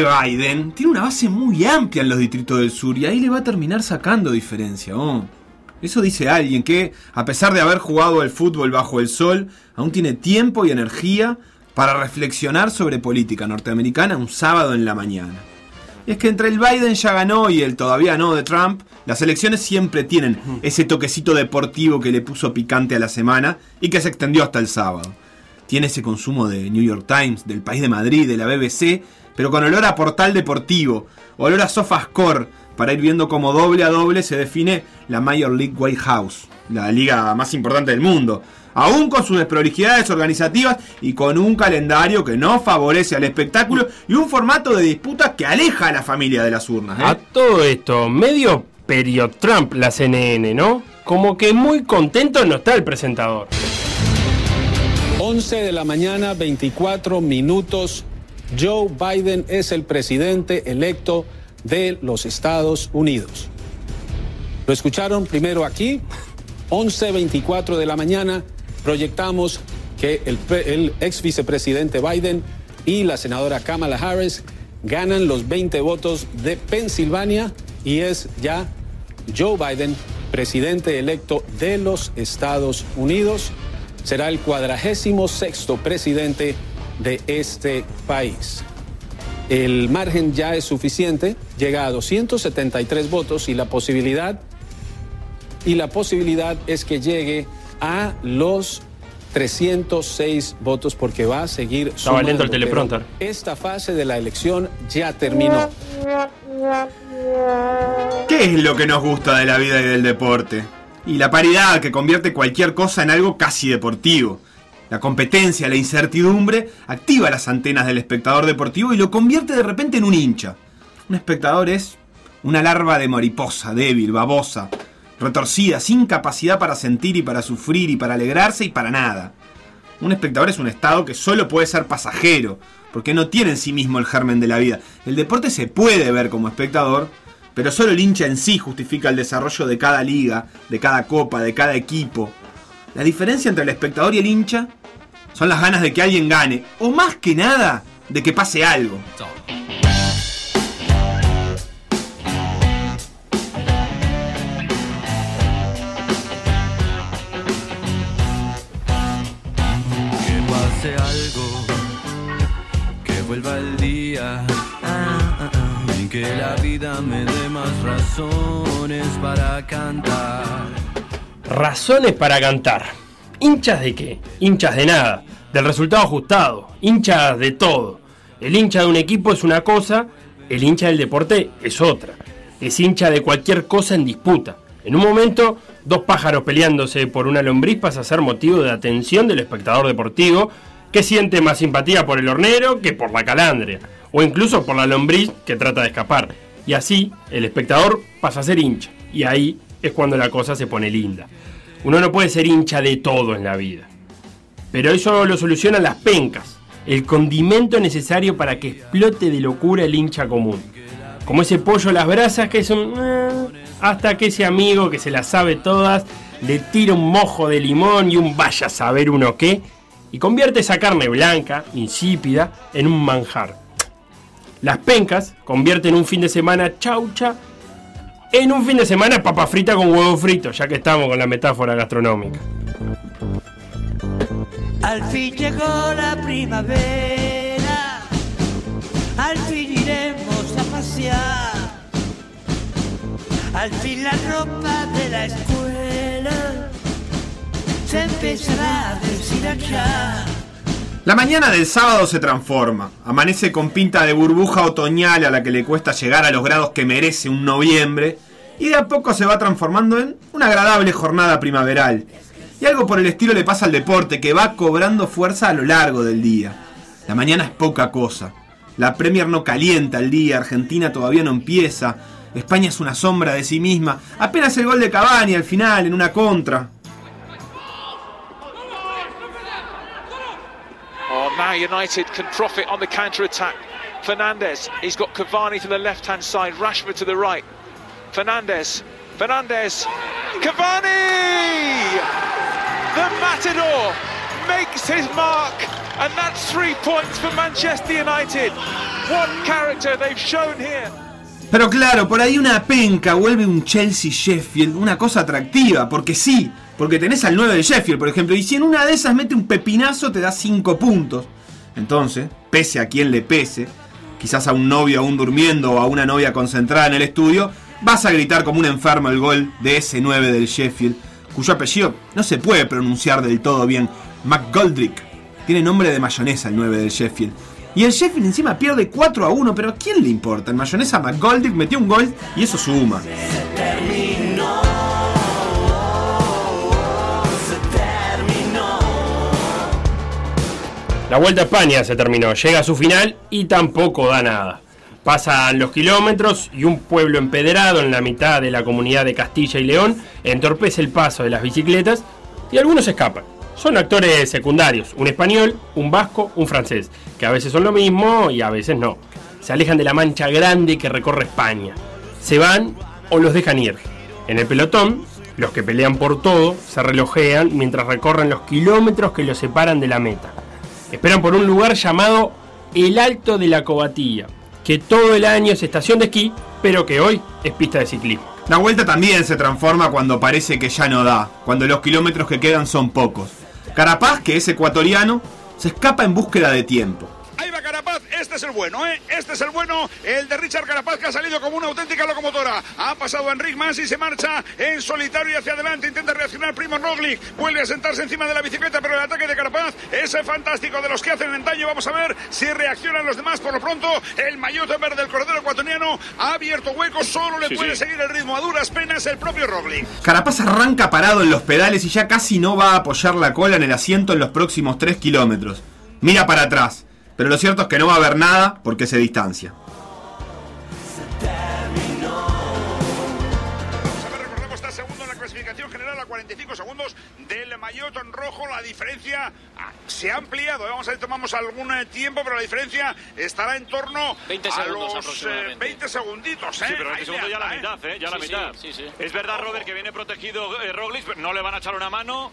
que Biden tiene una base muy amplia en los distritos del sur y ahí le va a terminar sacando diferencia. oh. Eso dice alguien que, a pesar de haber jugado el fútbol bajo el sol, aún tiene tiempo y energía para reflexionar sobre política norteamericana un sábado en la mañana. Y es que entre el Biden ya ganó y el todavía no de Trump, las elecciones siempre tienen ese toquecito deportivo que le puso picante a la semana y que se extendió hasta el sábado. Tiene ese consumo de New York Times, del País de Madrid, de la BBC, pero con olor a portal deportivo, olor a sofascore, para ir viendo cómo doble a doble se define la Major League White House, la liga más importante del mundo. Aún con sus desprolijidades organizativas y con un calendario que no favorece al espectáculo y un formato de disputas que aleja a la familia de las urnas. ¿eh? A todo esto, medio period Trump la CNN, ¿no? Como que muy contento no está el presentador. 11 de la mañana, 24 minutos. Joe Biden es el presidente electo de los Estados Unidos. Lo escucharon primero aquí, 11.24 de la mañana, proyectamos que el, el ex vicepresidente Biden y la senadora Kamala Harris ganan los 20 votos de Pensilvania y es ya Joe Biden, presidente electo de los Estados Unidos. Será el cuadragésimo sexto presidente de este país. El margen ya es suficiente, llega a 273 votos y la posibilidad y la posibilidad es que llegue a los 306 votos porque va a seguir Estaba lento el teleprompter. Esta fase de la elección ya terminó. ¿Qué es lo que nos gusta de la vida y del deporte? Y la paridad que convierte cualquier cosa en algo casi deportivo. La competencia, la incertidumbre, activa las antenas del espectador deportivo y lo convierte de repente en un hincha. Un espectador es una larva de mariposa, débil, babosa, retorcida, sin capacidad para sentir y para sufrir y para alegrarse y para nada. Un espectador es un estado que solo puede ser pasajero, porque no tiene en sí mismo el germen de la vida. El deporte se puede ver como espectador, pero solo el hincha en sí justifica el desarrollo de cada liga, de cada copa, de cada equipo. La diferencia entre el espectador y el hincha son las ganas de que alguien gane, o más que nada, de que pase algo. Que pase algo, que vuelva el día, ah, ah, ah, y que la vida me dé más razones para cantar. Razones para cantar. ¿Hinchas de qué? Hinchas de nada. Del resultado ajustado. Hinchas de todo. El hincha de un equipo es una cosa, el hincha del deporte es otra. Es hincha de cualquier cosa en disputa. En un momento, dos pájaros peleándose por una lombriz pasa a ser motivo de atención del espectador deportivo que siente más simpatía por el hornero que por la calandria, o incluso por la lombriz que trata de escapar. Y así, el espectador pasa a ser hincha, y ahí es cuando la cosa se pone linda. Uno no puede ser hincha de todo en la vida. Pero eso lo solucionan las pencas, el condimento necesario para que explote de locura el hincha común. Como ese pollo a las brasas que es un... eh, hasta que ese amigo que se las sabe todas le tira un mojo de limón y un vaya a saber uno qué, y convierte esa carne blanca, insípida, en un manjar. Las pencas convierten un fin de semana chaucha en un fin de semana papa frita con huevo frito, ya que estamos con la metáfora gastronómica. Al fin llegó la primavera, al fin iremos a pasear, al fin la ropa de la escuela se empezará a deshilachar. La mañana del sábado se transforma. Amanece con pinta de burbuja otoñal a la que le cuesta llegar a los grados que merece un noviembre. Y de a poco se va transformando en una agradable jornada primaveral. Y algo por el estilo le pasa al deporte, que va cobrando fuerza a lo largo del día. La mañana es poca cosa. La Premier no calienta el día, Argentina todavía no empieza. España es una sombra de sí misma. Apenas el gol de Cavani al final, en una contra. Now United can profit on the counter attack. Fernandez, he's got Cavani to the left hand side, Rashford to the right. Fernandez, Fernandez, Cavani! The Matador makes his mark, and that's three points for Manchester United. What character they've shown here. Pero claro, por ahí una penca vuelve un Chelsea Sheffield, una cosa atractiva, porque sí, porque tenés al 9 del Sheffield, por ejemplo, y si en una de esas mete un pepinazo te da 5 puntos. Entonces, pese a quien le pese, quizás a un novio aún durmiendo o a una novia concentrada en el estudio, vas a gritar como un enfermo el gol de ese 9 del Sheffield, cuyo apellido no se puede pronunciar del todo bien, McGoldrick. Tiene nombre de mayonesa el 9 del Sheffield. Y el Sheffield encima pierde 4 a 1, pero ¿a quién le importa? El mayonesa McGoldrick metió un gol y eso suma. La Vuelta a España se terminó, llega a su final y tampoco da nada. Pasan los kilómetros y un pueblo empedrado en la mitad de la comunidad de Castilla y León entorpece el paso de las bicicletas y algunos escapan. Son actores secundarios, un español, un vasco, un francés, que a veces son lo mismo y a veces no. Se alejan de la mancha grande que recorre España. Se van o los dejan ir. En el pelotón, los que pelean por todo se relojean mientras recorren los kilómetros que los separan de la meta. Esperan por un lugar llamado el Alto de la Cobatilla, que todo el año es estación de esquí, pero que hoy es pista de ciclismo. La vuelta también se transforma cuando parece que ya no da, cuando los kilómetros que quedan son pocos. Carapaz, que es ecuatoriano, se escapa en búsqueda de tiempo. Este es el bueno, ¿eh? Este es el bueno, el de Richard Carapaz que ha salido como una auténtica locomotora. Ha pasado a Enric Mas y se marcha en solitario y hacia adelante. Intenta reaccionar Primo Roglic. Vuelve a sentarse encima de la bicicleta, pero el ataque de Carapaz es fantástico de los que hacen el daño. Vamos a ver si reaccionan los demás. Por lo pronto, el maillot verde del corredor ecuatoriano ha abierto huecos. Solo le puede seguir el ritmo a duras penas el propio Roglic. Carapaz arranca parado en los pedales y ya casi no va a apoyar la cola en el asiento en los próximos 3 kilómetros. Mira para atrás, pero lo cierto es que no va a haber nada porque se distancia. Vamos a ver, recordemos, está segundo en la clasificación general a 45 segundos del maillot en rojo. La diferencia se ha ampliado. Vamos a ver, tomamos algún tiempo, pero la diferencia estará en torno 20 a segundos los aproximadamente. 20 segunditos. ¿eh? Sí, pero Ahí este segundo le ya la ¿eh? mitad, ¿eh? Ya la Sí, sí, mitad. sí, sí. Es verdad, Robert, que viene protegido eh, Roglic, pero no le van a echar una mano.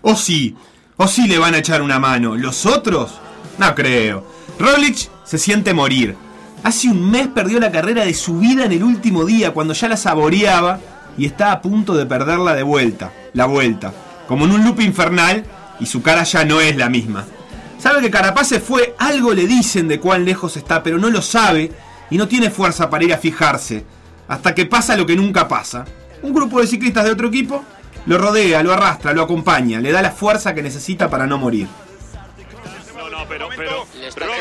O sí, o sí le van a echar una mano. ¿Los otros? No creo. Roglic se siente morir. Hace un mes perdió la carrera de su vida en el último día, cuando ya la saboreaba y está a punto de perderla de vuelta, la vuelta, como en un loop infernal y su cara ya no es la misma. Sabe que Carapaz se fue, algo le dicen de cuán lejos está, pero no lo sabe y no tiene fuerza para ir a fijarse, hasta que pasa lo que nunca pasa. Un grupo de ciclistas de otro equipo lo rodea, lo arrastra, lo acompaña, le da la fuerza que necesita para no morir. No, pero, pero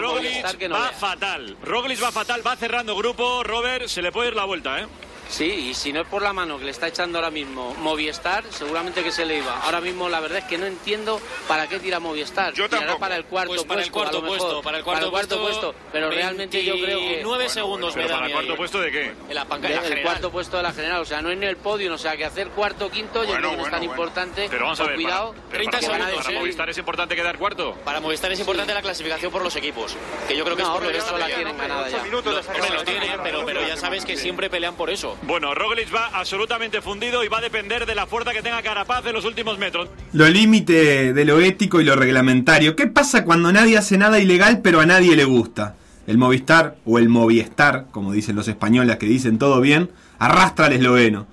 Roglic, Roglic va fatal. Roglic va fatal, va cerrando grupo. Robert, se le puede ir la vuelta, ¿eh? Sí, y si no es por la mano que le está echando ahora mismo Movistar, seguramente que se le iba. Ahora mismo la verdad es que no entiendo para qué tira Movistar. Yo Tirará para el cuarto Pues para el puesto, a cuarto lo mejor. puesto, para el cuarto, puesto, pero realmente yo creo que 9 segundos Pero me da para el cuarto puesto de qué? En la de- la el general. cuarto puesto de la general, o sea, no en el podio, o sea, que hacer cuarto, quinto, yo Bueno, creo que no es bueno, tan bueno. importante. Pero vamos a ver, cuidado, para, 30 para, van a segundos, para ¿eh? Movistar es importante quedar cuarto. Para Movistar es importante la clasificación por los equipos, que yo creo que No, es por lo que la tienen ganada ya. Lo tienen, pero ya sabes que siempre pelean por eso. Bueno, Roglic va absolutamente fundido y va a depender de la fuerza que tenga Carapaz en los últimos metros. Lo límite de lo ético y lo reglamentario. ¿Qué pasa cuando nadie hace nada ilegal pero a nadie le gusta? El Movistar o el Moviestar, como dicen los españoles que dicen todo bien, arrastra al esloveno.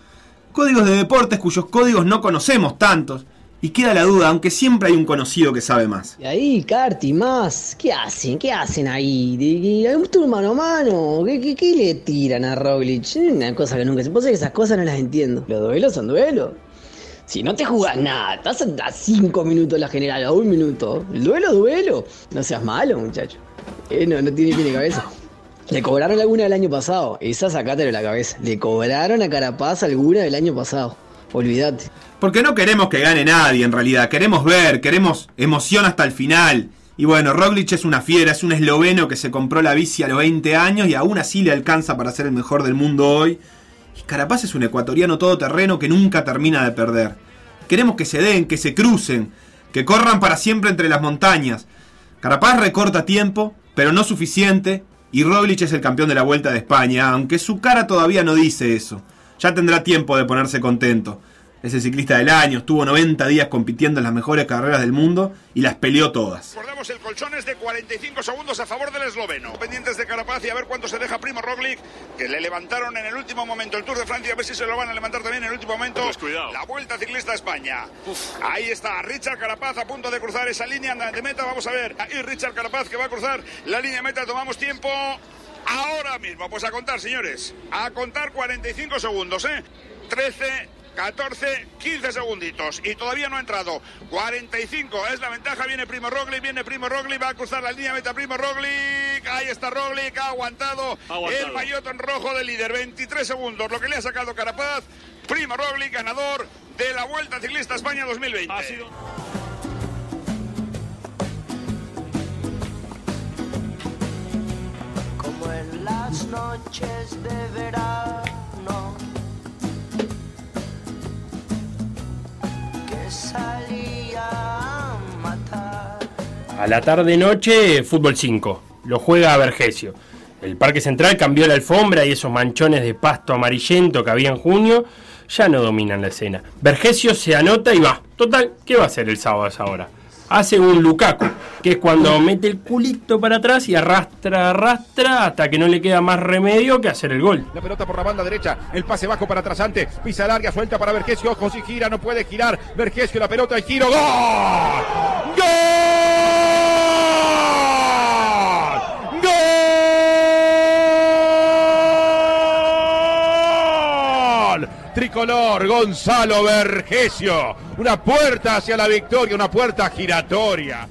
Códigos de deportes cuyos códigos no conocemos tantos. Y queda la duda, aunque siempre hay un conocido que sabe más. Y ahí, Carti, más. ¿Qué hacen? ¿Qué hacen ahí? ¿De, de, un mano a? ¿Qué, le tiran a Roglic? Una cosa que nunca se puede que esas cosas no las entiendo. Los duelos son duelos. Si no te jugás nada, estás a 5 minutos la general, a un minuto. El duelo duelo. No seas malo, muchacho. Eh, no, no tiene pie ni cabeza. Le cobraron alguna del año pasado. Esa sacátelo de la cabeza. Le cobraron a Carapaz alguna del año pasado. Olvídate. Porque no queremos que gane nadie en realidad, queremos ver, queremos emoción hasta el final. Y bueno, Roglic es una fiera, es un esloveno que se compró la bici a los 20 años y aún así le alcanza para ser el mejor del mundo hoy. Y Carapaz es un ecuatoriano todoterreno que nunca termina de perder. Queremos que se den, que se crucen, que corran para siempre entre las montañas. Carapaz recorta tiempo, pero no suficiente, y Roglic es el campeón de la Vuelta de España, aunque su cara todavía no dice eso. Ya tendrá tiempo de ponerse contento. Es el ciclista del año, estuvo 90 días compitiendo en las mejores carreras del mundo y las peleó todas. Recordamos el colchón es de 45 segundos a favor del esloveno. Pendientes de Carapaz y a ver cuánto se deja Primo Roglic, que le levantaron en el último momento el Tour de Francia, a ver si se lo van a levantar también en el último momento. Pues cuidado. La Vuelta Ciclista a España. Ahí está Richard Carapaz a punto de cruzar esa línea de meta, vamos a ver. Ahí Richard Carapaz que va a cruzar la línea de meta, tomamos tiempo. Ahora mismo, pues a contar, señores. A contar 45 segundos, ¿eh? 13, 14, 15 segunditos. Y todavía no ha entrado. 45 es la ventaja. Viene Primo Roglic, viene Primo Roglic. Va a cruzar la línea meta Primo Roglic. Ahí está Roglic, ha aguantado, Ha aguantado. el maillot en rojo del líder. 23 segundos, lo que le ha sacado Carapaz. Primo Roglic, ganador de la Vuelta Ciclista España 2020. Ha sido. Las noches de verano que salía a matar. A la tarde-noche, fútbol 5. Lo juega Vergesio. El Parque Central cambió la alfombra y esos manchones de pasto amarillento que había en junio ya no dominan la escena. Vergesio se anota y va. Total, ¿qué va a hacer el sábado a esa hora? Hace un Lukaku, que es cuando mete el culito para atrás y arrastra, arrastra hasta que no le queda más remedio que hacer el gol. La pelota por la banda derecha, el pase bajo para Trasante, pisa larga, suelta para Vergesio, ojo si gira, no puede girar, Vergesio la pelota, el ¡gol! ¡Gol! ¡Gol! Tricolor, Gonzalo Vergesio, una puerta hacia la victoria, una puerta giratoria.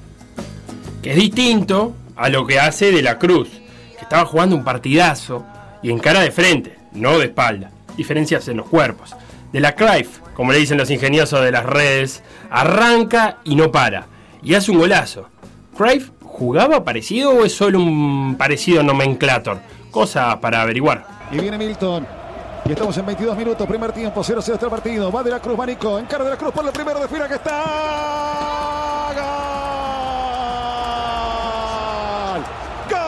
que es distinto a lo que hace De la Cruz, que estaba jugando un partidazo y en cara de frente, no de espalda. Diferencias en los cuerpos. De la Cruyff, como le dicen los ingeniosos de las redes, arranca y no para. Y hace un golazo. ¿Cruyff jugaba parecido o es solo un parecido nomenclator? Cosa para averiguar. Y viene Milton. Y estamos en 22 minutos, primer tiempo, 0-0 está el partido. Va de la Cruz, Manico. Encara de la Cruz por el primero de fila que está. ¡Gol! ¡Gol!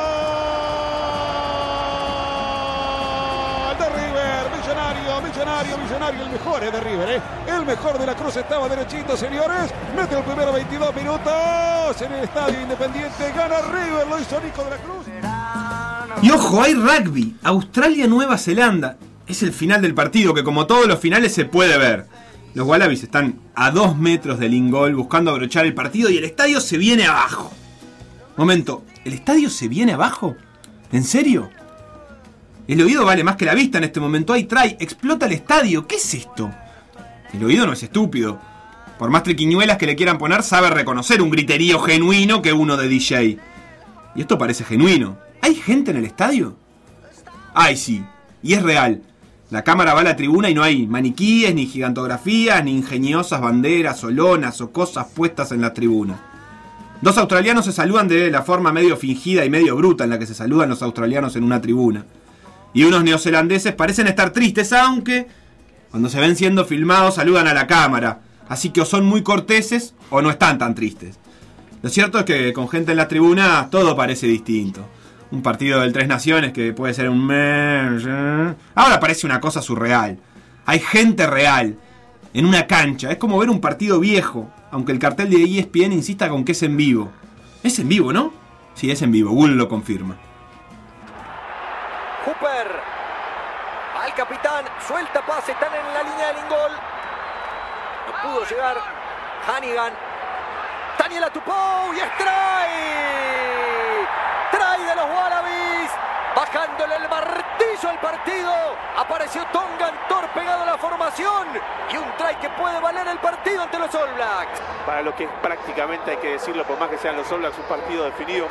De River, millonario, millonario, millonario. El mejor es de River, ¿eh? El mejor de la Cruz estaba derechito, señores. Mete el primero 22 minutos en el estadio Independiente. Gana River, lo hizo Nico de la Cruz. Y ojo, hay rugby. Australia-Nueva Zelanda. Es el final del partido que como todos los finales se puede ver. Los Wallabies están a dos metros del ingol buscando abrochar el partido y el estadio se viene abajo. Momento, ¿el estadio se viene abajo? ¿En serio? El oído vale más que la vista en este momento. Hay try, explota el estadio. ¿Qué es esto? El oído no es estúpido. Por más triquiñuelas que le quieran poner, sabe reconocer un griterío genuino que uno de DJ. Y esto parece genuino. ¿Hay gente en el estadio? Ay, sí. Y es real. La cámara va a la tribuna y no hay maniquíes, ni gigantografías, ni ingeniosas banderas o lonas o cosas puestas en la tribuna. Dos australianos se saludan de la forma medio fingida y medio bruta en la que se saludan los australianos en una tribuna. Y unos neozelandeses parecen estar tristes, aunque cuando se ven siendo filmados saludan a la cámara. Así que o son muy corteses o no están tan tristes. Lo cierto es que con gente en la tribuna todo parece distinto. Un partido del Tres Naciones que puede ser un... Ahora parece una cosa surreal. Hay gente real en una cancha. Es como ver un partido viejo, aunque el cartel de ESPN insista con que es en vivo. Es en vivo, ¿no? Sí, es en vivo. Google lo confirma. Hooper. Al capitán. Suelta pase. Están en la línea del ingol. No pudo llegar. Hannigan. Daniela Tupou. Y es try. Try de los Wallabies. Bajándole el martillo al partido. Apareció Tongan Tor pegado a la formación. Y un try que puede valer el partido ante los All Blacks. Para lo que es prácticamente, hay que decirlo, por más que sean los All Blacks, un partido definido.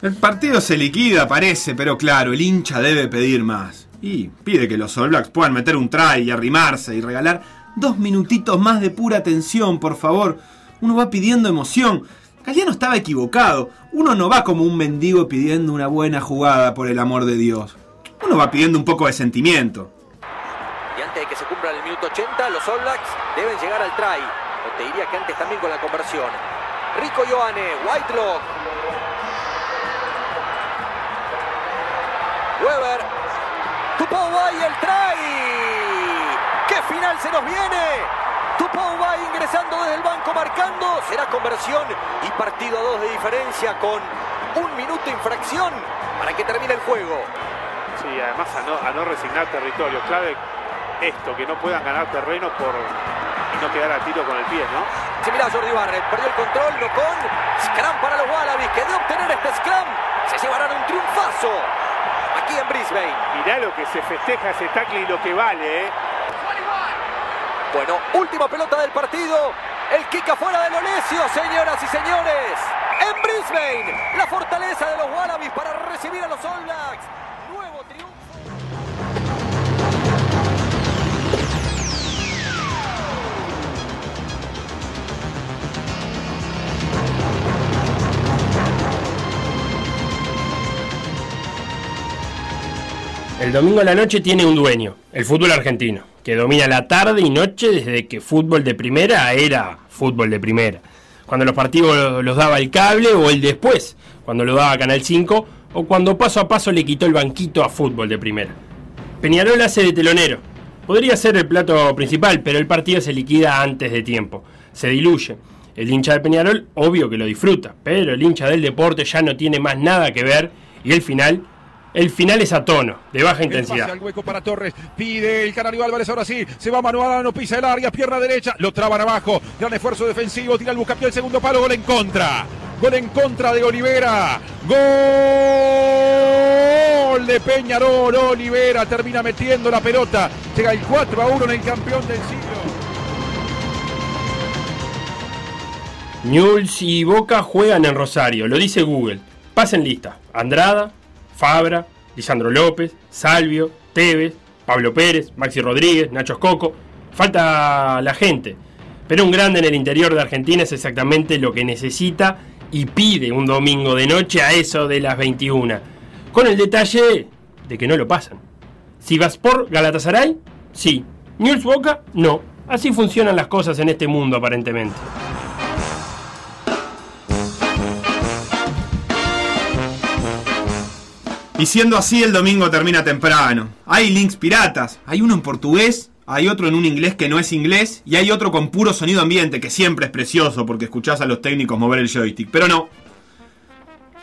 El partido se liquida, parece, pero claro, el hincha debe pedir más. Y pide que los All Blacks puedan meter un try y arrimarse y regalar dos minutitos más de pura tensión, por favor. Uno va pidiendo emoción. Galeano estaba equivocado. Uno no va como un mendigo pidiendo una buena jugada, por el amor de Dios. Uno va pidiendo un poco de sentimiento. Y antes de que se cumpla el minuto 80, los All Blacks deben llegar al try. O te diría que antes también con la conversión. Rico Ioane, Whitelock. Weber. Tupou y el try. ¡Qué final se nos viene! Tupou va ingresando desde el banco marcando. Será conversión y partido a dos de diferencia con un minuto infracción para que termine el juego. Sí, además a no, a no resignar territorio. Clave esto, que no puedan ganar terreno por y no quedar a tiro con el pie, ¿no? Se mira Jordi Barrett, perdió el control, no con Scrum para los Wallabies, que de obtener este Scrum se llevarán un triunfazo aquí en Brisbane. Mirá lo que se festeja ese tackle y lo que vale, ¿eh? Bueno, última pelota del partido. El kick afuera de Lonesio, señoras y señores. En Brisbane, la fortaleza de los Wallabies para recibir a los All Blacks. Nuevo triunfo. El domingo a la noche tiene un dueño, el fútbol argentino, que domina la tarde y noche desde que fútbol de primera era fútbol de primera. Cuando los partidos los daba el cable o el después, cuando lo daba Canal 5 o cuando paso a paso le quitó el banquito a fútbol de primera. Peñarol hace de telonero. Podría ser el plato principal, pero el partido se liquida antes de tiempo. Se diluye. El hincha de Peñarol, obvio que lo disfruta, pero el hincha del deporte ya no tiene más nada que ver y el final, el final es a tono, de baja El intensidad. al hueco para Torres. Pide el Canario Álvarez. Ahora sí. Se va Manuel, no pisa el área. Pierna derecha. Lo traban abajo. Gran esfuerzo defensivo. Tira el buscapié el segundo palo. Gol en contra. Gol en contra de Olivera. Gol de Peñarol. Olivera termina metiendo la pelota. Llega el 4 a 1 en el campeón del siglo. Newell's y Boca juegan en Rosario, lo dice Google. Pasen lista. Andrada, Fabra, Lisandro López, Salvio, Tevez, Pablo Pérez, Maxi Rodríguez, Nacho Coco. Falta la gente. Pero un grande en el interior de Argentina es exactamente lo que necesita y pide un domingo de noche a eso de las 21. Con el detalle de que no lo pasan. Si vas por Galatasaray, sí. Newell's Boca, no. Así funcionan las cosas en este mundo aparentemente. Y siendo así, el domingo termina temprano. Hay links piratas. Hay uno en portugués, hay otro en un inglés que no es inglés, y hay otro con puro sonido ambiente, que siempre es precioso porque escuchás a los técnicos mover el joystick. Pero no.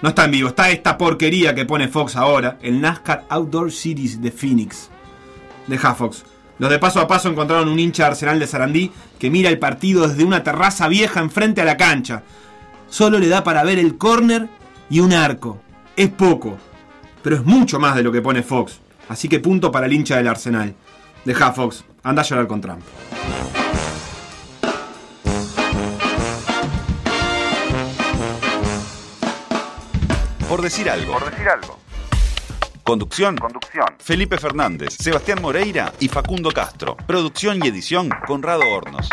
No está en vivo, está esta porquería que pone Fox ahora, el NASCAR Outdoor Series de Phoenix. Deja Fox. Los de paso a paso encontraron un hincha de Arsenal de Sarandí que mira el partido desde una terraza vieja enfrente a la cancha. Solo le da para ver el córner y un arco. Es poco, pero es mucho más de lo que pone Fox. Así que punto para el hincha del Arsenal. Deja Fox, anda a llorar con Trump. Por decir algo. Por decir algo. Conducción. Conducción. Felipe Fernández, Sebastián Moreira y Facundo Castro. Producción y edición Conrado Hornos.